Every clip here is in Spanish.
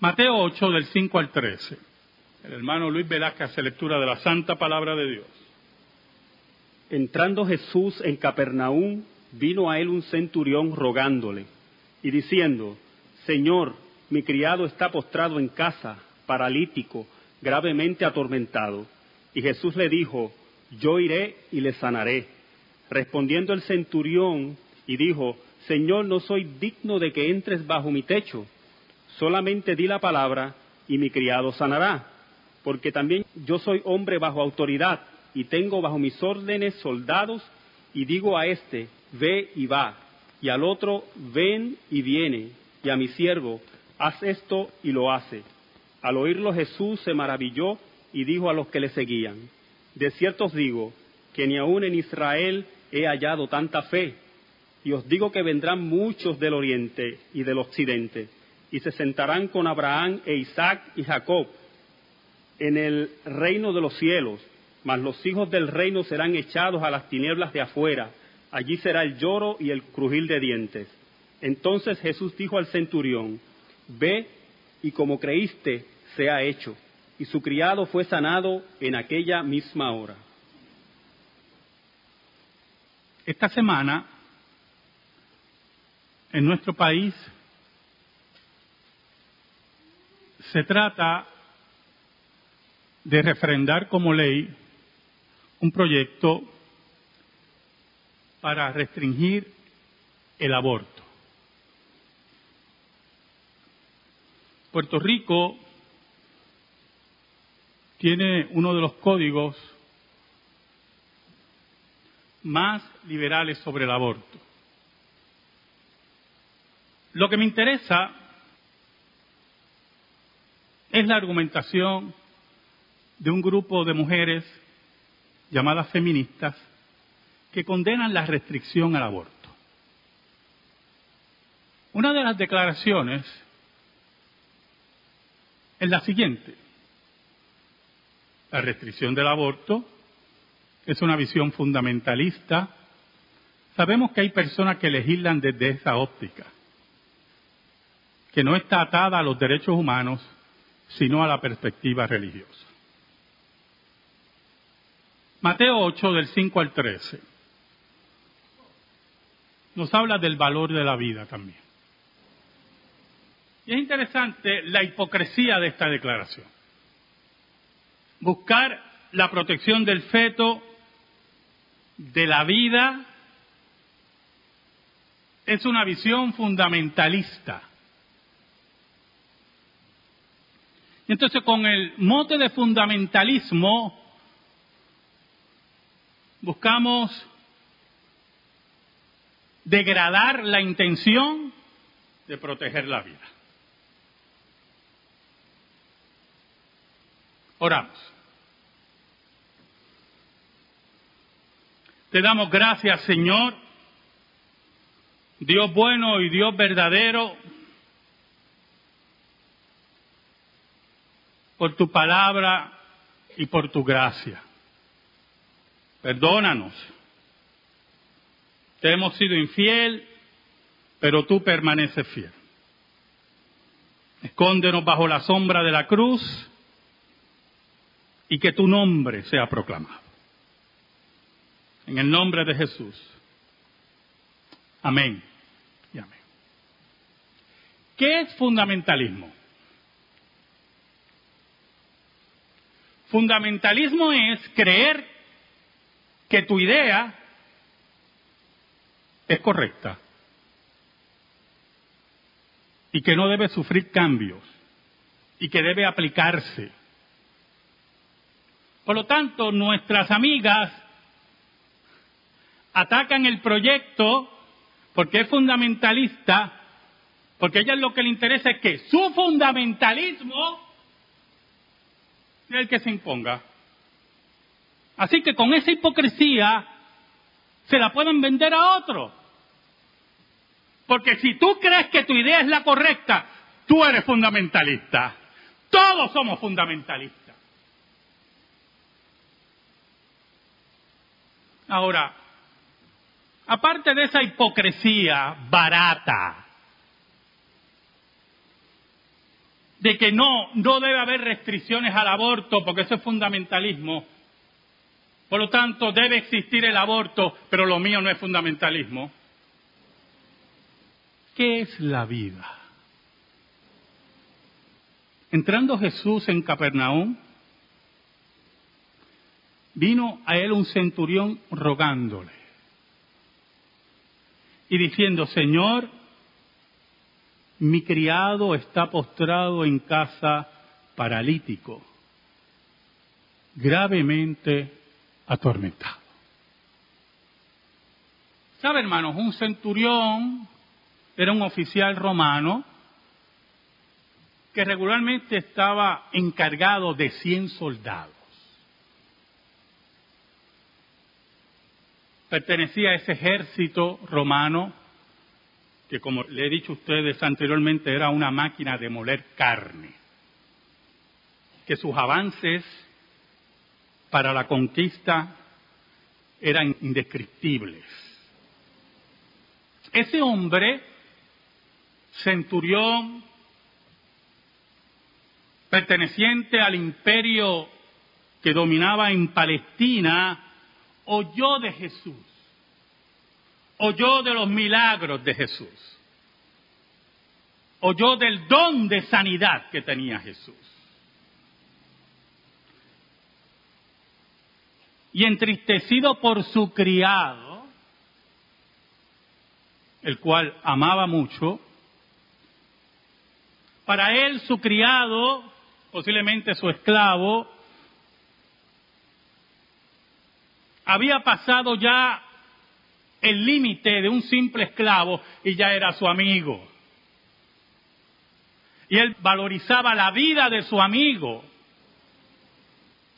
Mateo 8 del 5 al 13. El hermano Luis Velázquez hace lectura de la santa palabra de Dios. Entrando Jesús en Capernaum, vino a él un centurión rogándole y diciendo, Señor, mi criado está postrado en casa, paralítico, gravemente atormentado. Y Jesús le dijo, Yo iré y le sanaré. Respondiendo el centurión y dijo, Señor, no soy digno de que entres bajo mi techo, solamente di la palabra y mi criado sanará, porque también yo soy hombre bajo autoridad y tengo bajo mis órdenes soldados y digo a este, ve y va, y al otro, ven y viene, y a mi siervo, haz esto y lo hace. Al oírlo Jesús se maravilló y dijo a los que le seguían, de cierto os digo que ni aun en Israel he hallado tanta fe, y os digo que vendrán muchos del oriente y del occidente, y se sentarán con Abraham e Isaac y Jacob en el reino de los cielos, mas los hijos del reino serán echados a las tinieblas de afuera, allí será el lloro y el crujir de dientes. Entonces Jesús dijo al centurión, ve y como creíste, sea hecho. Y su criado fue sanado en aquella misma hora. Esta semana, en nuestro país, se trata de refrendar como ley un proyecto para restringir el aborto. Puerto Rico tiene uno de los códigos más liberales sobre el aborto. Lo que me interesa es la argumentación de un grupo de mujeres llamadas feministas que condenan la restricción al aborto. Una de las declaraciones es la siguiente. La restricción del aborto es una visión fundamentalista. Sabemos que hay personas que legislan desde esa óptica, que no está atada a los derechos humanos, sino a la perspectiva religiosa. Mateo 8 del 5 al 13 nos habla del valor de la vida también. Y es interesante la hipocresía de esta declaración. Buscar la protección del feto, de la vida, es una visión fundamentalista. Y entonces con el mote de fundamentalismo buscamos degradar la intención de proteger la vida. Oramos. Te damos gracias, Señor, Dios bueno y Dios verdadero, por tu palabra y por tu gracia. Perdónanos. Te hemos sido infiel, pero tú permaneces fiel. Escóndenos bajo la sombra de la cruz y que tu nombre sea proclamado. En el nombre de Jesús. Amén y amén. ¿Qué es fundamentalismo? Fundamentalismo es creer que tu idea es correcta y que no debe sufrir cambios y que debe aplicarse. Por lo tanto, nuestras amigas atacan el proyecto porque es fundamentalista, porque a ellas lo que le interesa es que su fundamentalismo sea el que se imponga. Así que con esa hipocresía se la pueden vender a otro. Porque si tú crees que tu idea es la correcta, tú eres fundamentalista. Todos somos fundamentalistas. Ahora, aparte de esa hipocresía barata, de que no, no debe haber restricciones al aborto, porque eso es fundamentalismo. Por lo tanto, debe existir el aborto, pero lo mío no es fundamentalismo. ¿Qué es la vida? Entrando Jesús en Capernaum, vino a él un centurión rogándole y diciendo, Señor, mi criado está postrado en casa paralítico, gravemente atormentado. ¿Sabe, hermanos? Un centurión era un oficial romano que regularmente estaba encargado de 100 soldados. Pertenecía a ese ejército romano que como le he dicho a ustedes anteriormente era una máquina de moler carne, que sus avances para la conquista eran indescriptibles. Ese hombre, centurión, perteneciente al imperio que dominaba en Palestina, oyó de Jesús oyó de los milagros de Jesús, oyó del don de sanidad que tenía Jesús. Y entristecido por su criado, el cual amaba mucho, para él su criado, posiblemente su esclavo, había pasado ya el límite de un simple esclavo y ya era su amigo. Y él valorizaba la vida de su amigo.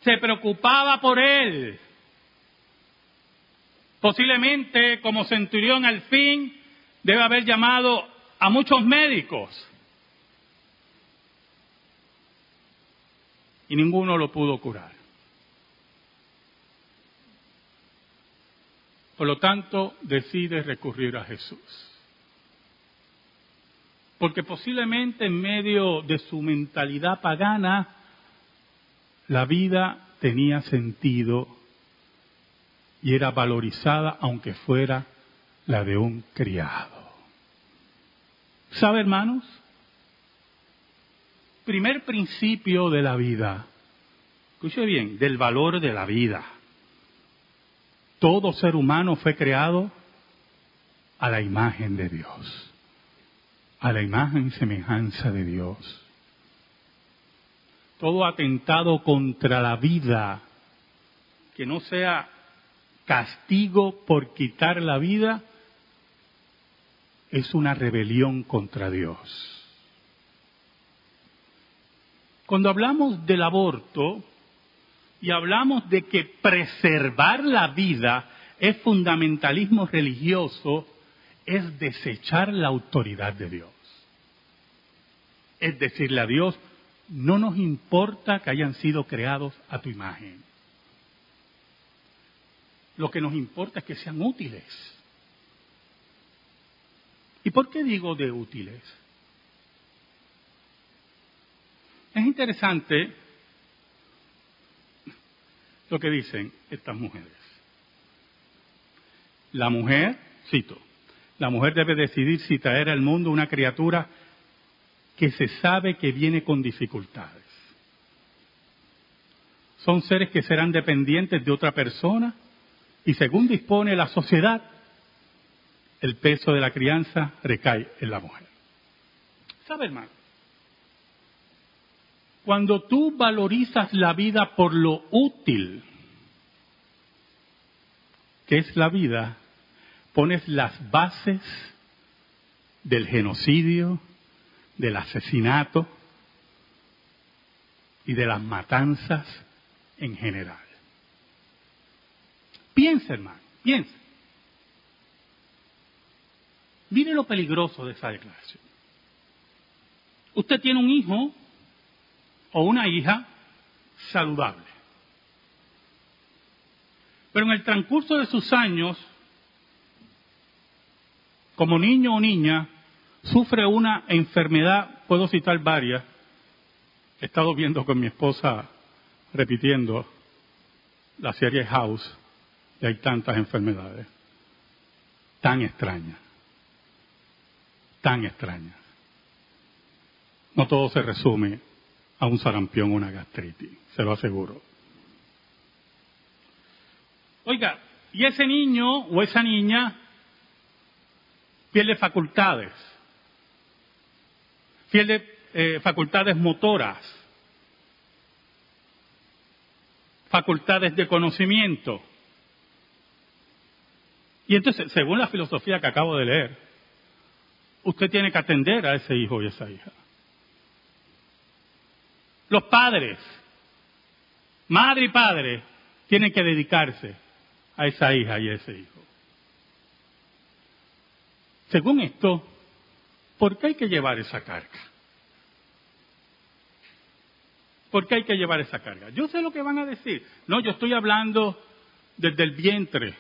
Se preocupaba por él. Posiblemente como centurión al fin debe haber llamado a muchos médicos. Y ninguno lo pudo curar. Por lo tanto, decide recurrir a Jesús. Porque posiblemente en medio de su mentalidad pagana, la vida tenía sentido y era valorizada aunque fuera la de un criado. ¿Sabe, hermanos? Primer principio de la vida. Escuche bien, del valor de la vida. Todo ser humano fue creado a la imagen de Dios, a la imagen y semejanza de Dios. Todo atentado contra la vida, que no sea castigo por quitar la vida, es una rebelión contra Dios. Cuando hablamos del aborto, y hablamos de que preservar la vida es fundamentalismo religioso, es desechar la autoridad de Dios. Es decirle a Dios, no nos importa que hayan sido creados a tu imagen. Lo que nos importa es que sean útiles. ¿Y por qué digo de útiles? Es interesante lo que dicen estas mujeres. La mujer, cito, la mujer debe decidir si traer al mundo una criatura que se sabe que viene con dificultades. Son seres que serán dependientes de otra persona y según dispone la sociedad, el peso de la crianza recae en la mujer. ¿Sabe, hermano? Cuando tú valorizas la vida por lo útil que es la vida, pones las bases del genocidio, del asesinato y de las matanzas en general. Piensa, hermano, piensa. Mire lo peligroso de esa declaración. Usted tiene un hijo o una hija saludable. Pero en el transcurso de sus años, como niño o niña, sufre una enfermedad, puedo citar varias, he estado viendo con mi esposa, repitiendo la serie House, y hay tantas enfermedades, tan extrañas, tan extrañas. No todo se resume a un sarampión o una gastritis, se lo aseguro. Oiga, y ese niño o esa niña pierde facultades, pierde eh, facultades motoras, facultades de conocimiento. Y entonces, según la filosofía que acabo de leer, usted tiene que atender a ese hijo y esa hija. Los padres, madre y padre, tienen que dedicarse a esa hija y a ese hijo. Según esto, ¿por qué hay que llevar esa carga? ¿Por qué hay que llevar esa carga? Yo sé lo que van a decir. No, yo estoy hablando desde el vientre.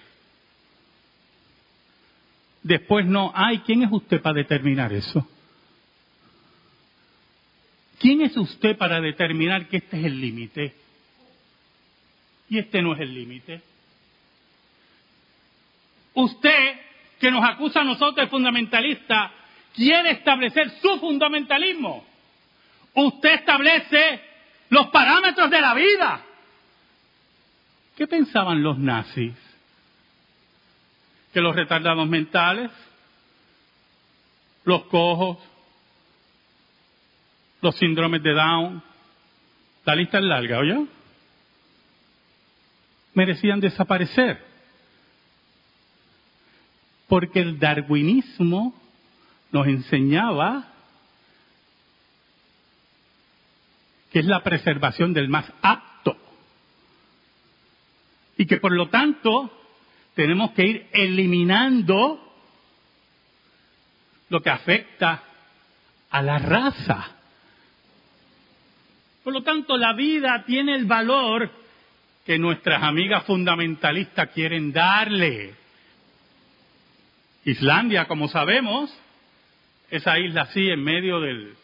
Después no. Ay, ¿quién es usted para determinar eso? ¿Quién es usted para determinar que este es el límite? Y este no es el límite. Usted, que nos acusa a nosotros de fundamentalista, quiere establecer su fundamentalismo. Usted establece los parámetros de la vida. ¿Qué pensaban los nazis? Que los retardados mentales, los cojos, los síndromes de Down, la lista es larga, ¿oye? Merecían desaparecer. Porque el darwinismo nos enseñaba que es la preservación del más apto. Y que por lo tanto tenemos que ir eliminando lo que afecta a la raza. Por lo tanto, la vida tiene el valor que nuestras amigas fundamentalistas quieren darle. Islandia, como sabemos, esa isla así en medio del,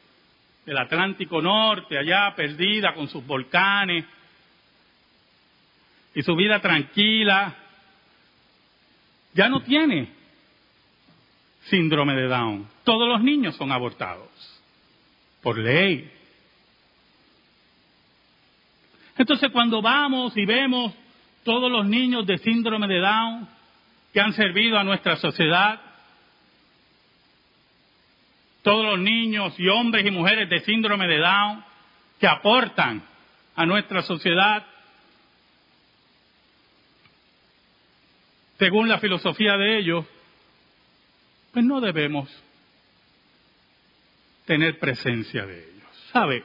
Atlántico Norte, allá perdida con sus volcanes y su vida tranquila, ya no tiene síndrome de Down. Todos los niños son abortados por ley. Entonces cuando vamos y vemos todos los niños de síndrome de Down que han servido a nuestra sociedad, todos los niños y hombres y mujeres de síndrome de Down que aportan a nuestra sociedad, según la filosofía de ellos, pues no debemos tener presencia de ellos. ¿Sabe?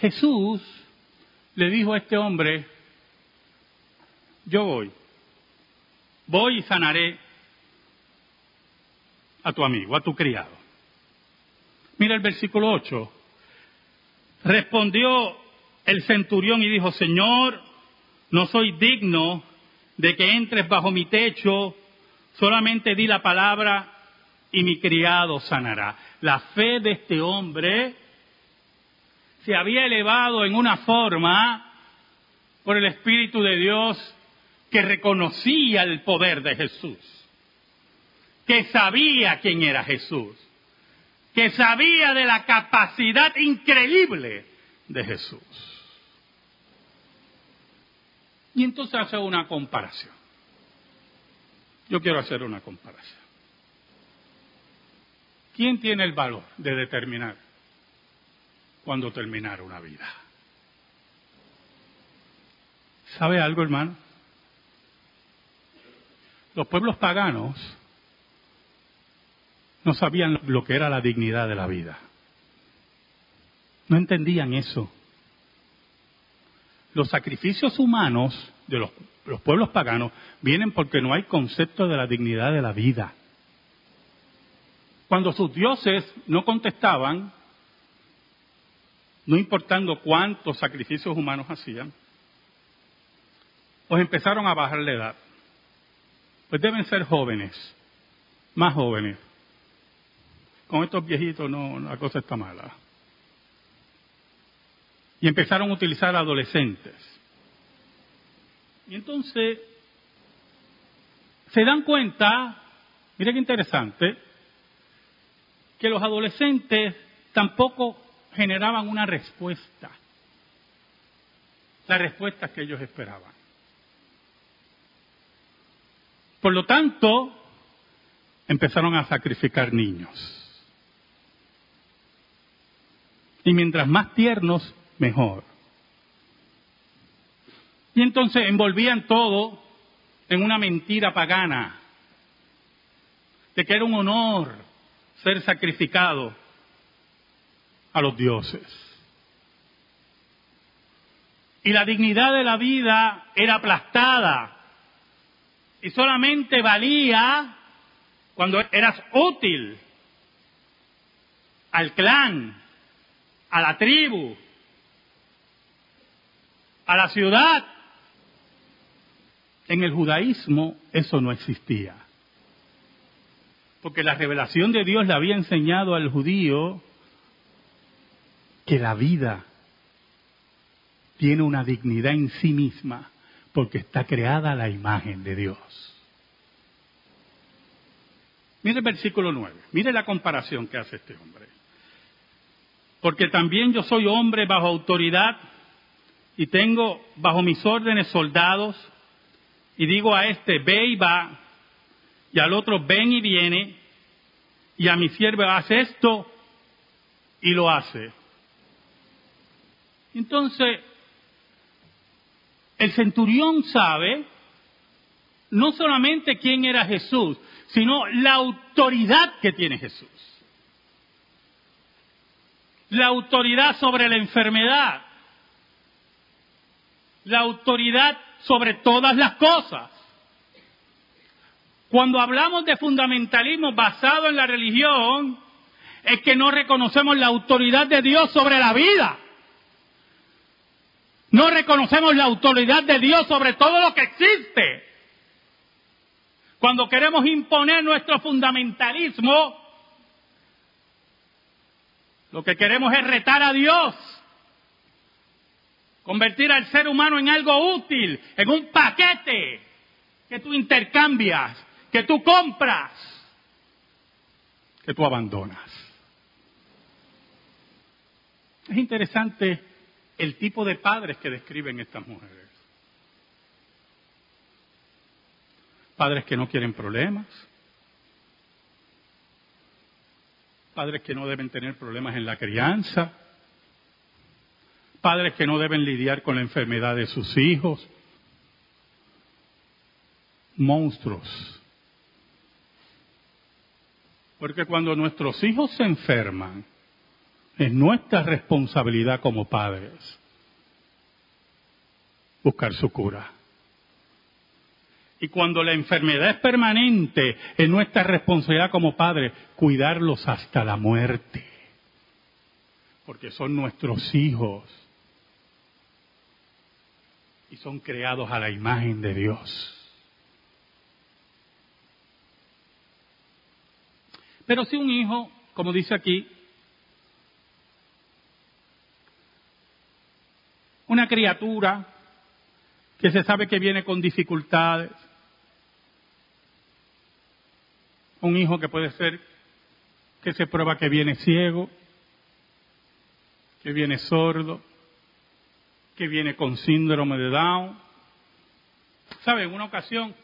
Jesús le dijo a este hombre, yo voy, voy y sanaré a tu amigo, a tu criado. Mira el versículo 8. Respondió el centurión y dijo, Señor, no soy digno de que entres bajo mi techo, solamente di la palabra y mi criado sanará. La fe de este hombre se había elevado en una forma por el Espíritu de Dios que reconocía el poder de Jesús, que sabía quién era Jesús, que sabía de la capacidad increíble de Jesús. Y entonces hace una comparación. Yo quiero hacer una comparación. ¿Quién tiene el valor de determinar cuando terminar una vida. ¿Sabe algo, hermano? Los pueblos paganos no sabían lo que era la dignidad de la vida. No entendían eso. Los sacrificios humanos de los, los, pueblos paganos vienen porque no hay concepto de la dignidad de la vida. Cuando sus dioses no contestaban, no importando cuántos sacrificios humanos hacían, pues empezaron a bajar la edad. Pues deben ser jóvenes, más jóvenes. con estos viejitos no, la cosa está mala. Y empezaron a utilizar adolescentes. Y entonces se dan cuenta, mire qué interesante, que los adolescentes tampoco generaban una respuesta, la respuesta que ellos esperaban. Por lo tanto, empezaron a sacrificar niños. Y mientras más tiernos, mejor. Y entonces envolvían todo en una mentira pagana, de que era un honor ser sacrificado a los dioses. Y la dignidad de la vida era aplastada y solamente valía cuando eras útil al clan, a la tribu, a la ciudad. En el judaísmo eso no existía. Porque la revelación de Dios le había enseñado al judío que la vida tiene una dignidad en sí misma porque está creada a la imagen de Dios. Mire el versículo 9, mire la comparación que hace este hombre. Porque también yo soy hombre bajo autoridad y tengo bajo mis órdenes soldados y digo a este ve y va y al otro ven y viene y a mi siervo hace esto y lo hace. Entonces, el centurión sabe no solamente quién era Jesús, sino la autoridad que tiene Jesús. La autoridad sobre la enfermedad. La autoridad sobre todas las cosas. Cuando hablamos de fundamentalismo basado en la religión, es que no reconocemos la autoridad de Dios sobre la vida. No reconocemos la autoridad de Dios sobre todo lo que existe. Cuando queremos imponer nuestro fundamentalismo, lo que queremos es retar a Dios, convertir al ser humano en algo útil, en un paquete que tú intercambias, que tú compras, que tú abandonas. Es interesante el tipo de padres que describen estas mujeres. Padres que no quieren problemas, padres que no deben tener problemas en la crianza, padres que no deben lidiar con la enfermedad de sus hijos, monstruos. Porque cuando nuestros hijos se enferman, es nuestra responsabilidad como padres buscar su cura. Y cuando la enfermedad es permanente, es nuestra responsabilidad como padres cuidarlos hasta la muerte. Porque son nuestros hijos. Y son creados a la imagen de Dios. Pero si un hijo, como dice aquí, una criatura que se sabe que viene con dificultades, un hijo que puede ser que se prueba que viene ciego, que viene sordo, que viene con síndrome de Down. ¿Sabe? En una ocasión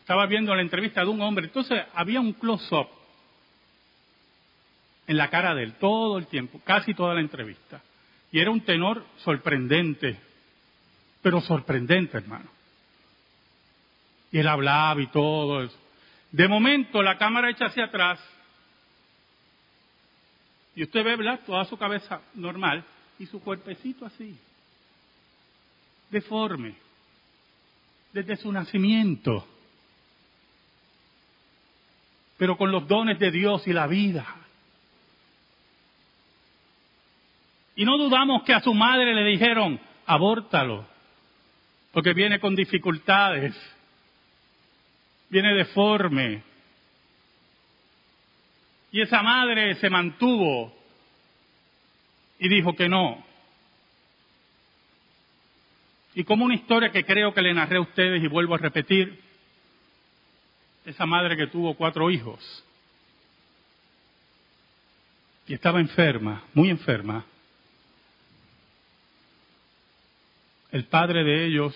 estaba viendo la entrevista de un hombre, entonces había un close-up en la cara de él todo el tiempo, casi toda la entrevista. Y era un tenor sorprendente, pero sorprendente, hermano. Y él hablaba y todo eso. De momento, la cámara echa hacia atrás. Y usted ve, ¿verdad? Toda su cabeza normal y su cuerpecito así. Deforme. Desde su nacimiento. Pero con los dones de Dios y la vida. Y no dudamos que a su madre le dijeron, abórtalo, porque viene con dificultades, viene deforme. Y esa madre se mantuvo y dijo que no. Y como una historia que creo que le narré a ustedes y vuelvo a repetir, esa madre que tuvo cuatro hijos y estaba enferma, muy enferma, el padre de ellos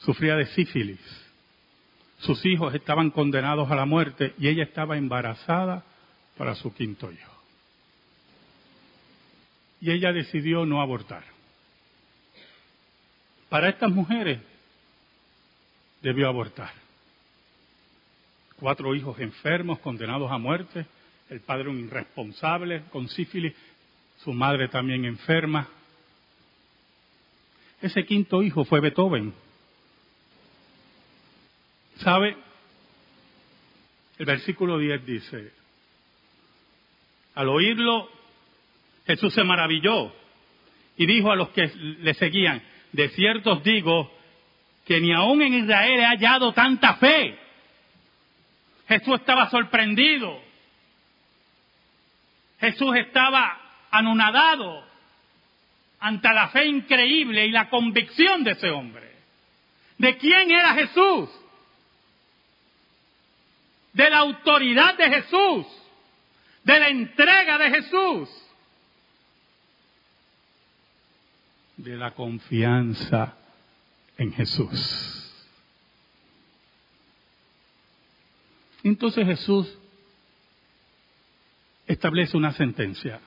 sufría de sífilis, sus hijos estaban condenados a la muerte y ella estaba embarazada para su quinto hijo. Y ella decidió no abortar. Para estas mujeres debió abortar. Cuatro hijos enfermos, condenados a muerte, el padre un irresponsable con sífilis, su madre también enferma. Ese quinto hijo fue Beethoven. ¿Sabe? El versículo 10 dice, al oírlo, Jesús se maravilló y dijo a los que le seguían, de cierto os digo que ni aún en Israel he hallado tanta fe. Jesús estaba sorprendido. Jesús estaba anonadado ante la fe increíble y la convicción de ese hombre. ¿De quién era Jesús? De la autoridad de Jesús, de la entrega de Jesús. de la confianza en Jesús. Entonces Jesús establece una sentencia,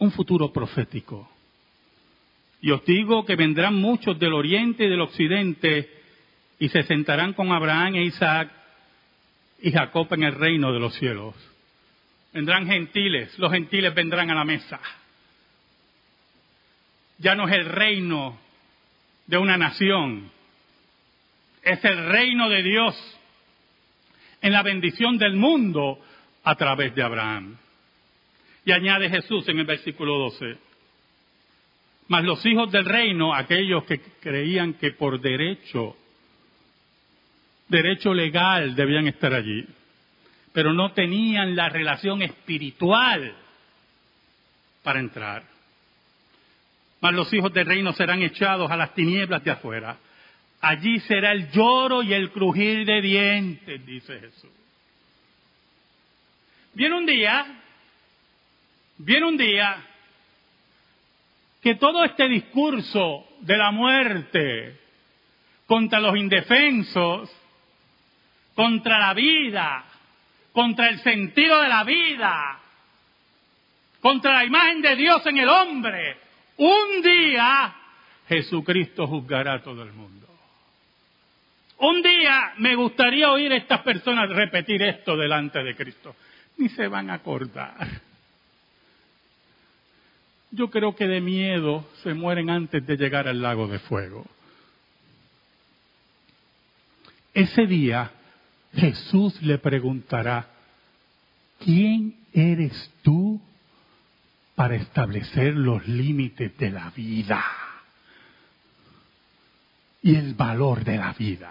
un futuro profético. Y os digo que vendrán muchos del oriente y del occidente y se sentarán con Abraham e Isaac y Jacob en el reino de los cielos. Vendrán gentiles, los gentiles vendrán a la mesa ya no es el reino de una nación, es el reino de Dios en la bendición del mundo a través de Abraham. Y añade Jesús en el versículo 12, mas los hijos del reino, aquellos que creían que por derecho, derecho legal debían estar allí, pero no tenían la relación espiritual para entrar mas los hijos del reino serán echados a las tinieblas de afuera. Allí será el lloro y el crujir de dientes, dice Jesús. Viene un día, viene un día que todo este discurso de la muerte contra los indefensos, contra la vida, contra el sentido de la vida, contra la imagen de Dios en el hombre, un día Jesucristo juzgará a todo el mundo. Un día me gustaría oír a estas personas repetir esto delante de Cristo. Ni se van a acordar. Yo creo que de miedo se mueren antes de llegar al lago de fuego. Ese día Jesús le preguntará, ¿quién eres tú para establecer los límites de la vida y el valor de la vida.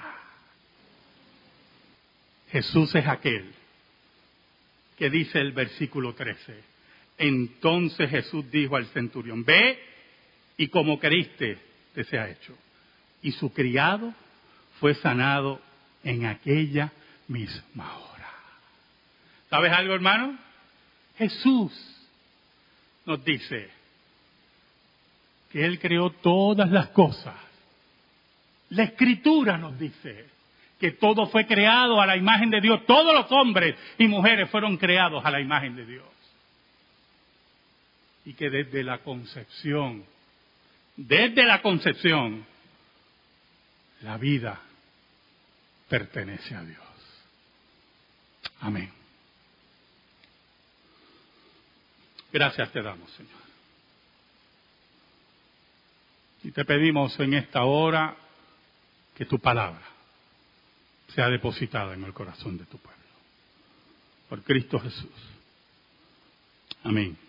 Jesús es aquel que dice el versículo 13. Entonces Jesús dijo al centurión, ve y como creíste te sea hecho. Y su criado fue sanado en aquella misma hora. ¿Sabes algo, hermano? Jesús nos dice que Él creó todas las cosas. La escritura nos dice que todo fue creado a la imagen de Dios. Todos los hombres y mujeres fueron creados a la imagen de Dios. Y que desde la concepción, desde la concepción, la vida pertenece a Dios. Amén. Gracias te damos, Señor. Y te pedimos en esta hora que tu palabra sea depositada en el corazón de tu pueblo. Por Cristo Jesús. Amén.